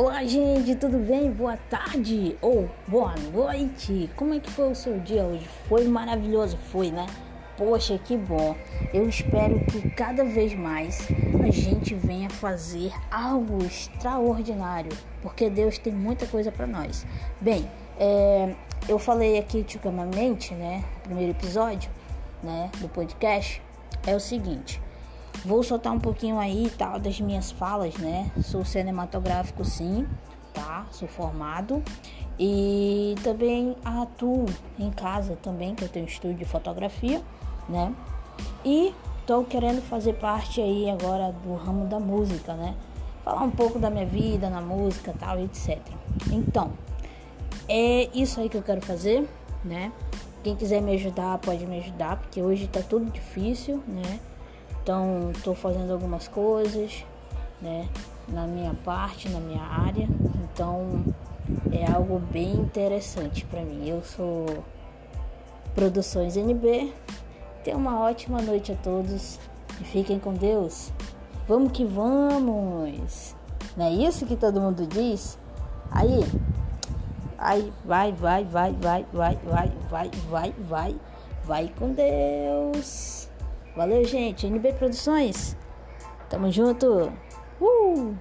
Olá, gente, tudo bem? Boa tarde ou boa noite. Como é que foi o seu dia hoje? Foi maravilhoso, foi, né? Poxa, que bom. Eu espero que cada vez mais a gente venha fazer algo extraordinário, porque Deus tem muita coisa para nós. Bem, é, eu falei aqui ultimamente, né, primeiro episódio, né, do podcast, é o seguinte. Vou soltar um pouquinho aí, tal, das minhas falas, né? Sou cinematográfico sim, tá? Sou formado e também atuo em casa também, que eu tenho estúdio de fotografia, né? E tô querendo fazer parte aí agora do ramo da música, né? Falar um pouco da minha vida na música, tal, etc. Então, é isso aí que eu quero fazer, né? Quem quiser me ajudar, pode me ajudar, porque hoje tá tudo difícil, né? Então, estou fazendo algumas coisas, né, na minha parte, na minha área. Então, é algo bem interessante para mim. Eu sou Produções NB. Tenha uma ótima noite a todos e fiquem com Deus. Vamos que vamos! Não é isso que todo mundo diz? Aí, aí, vai, vai, vai, vai, vai, vai, vai, vai, vai, vai com Deus! Valeu, gente. NB Produções. Tamo junto. Uh!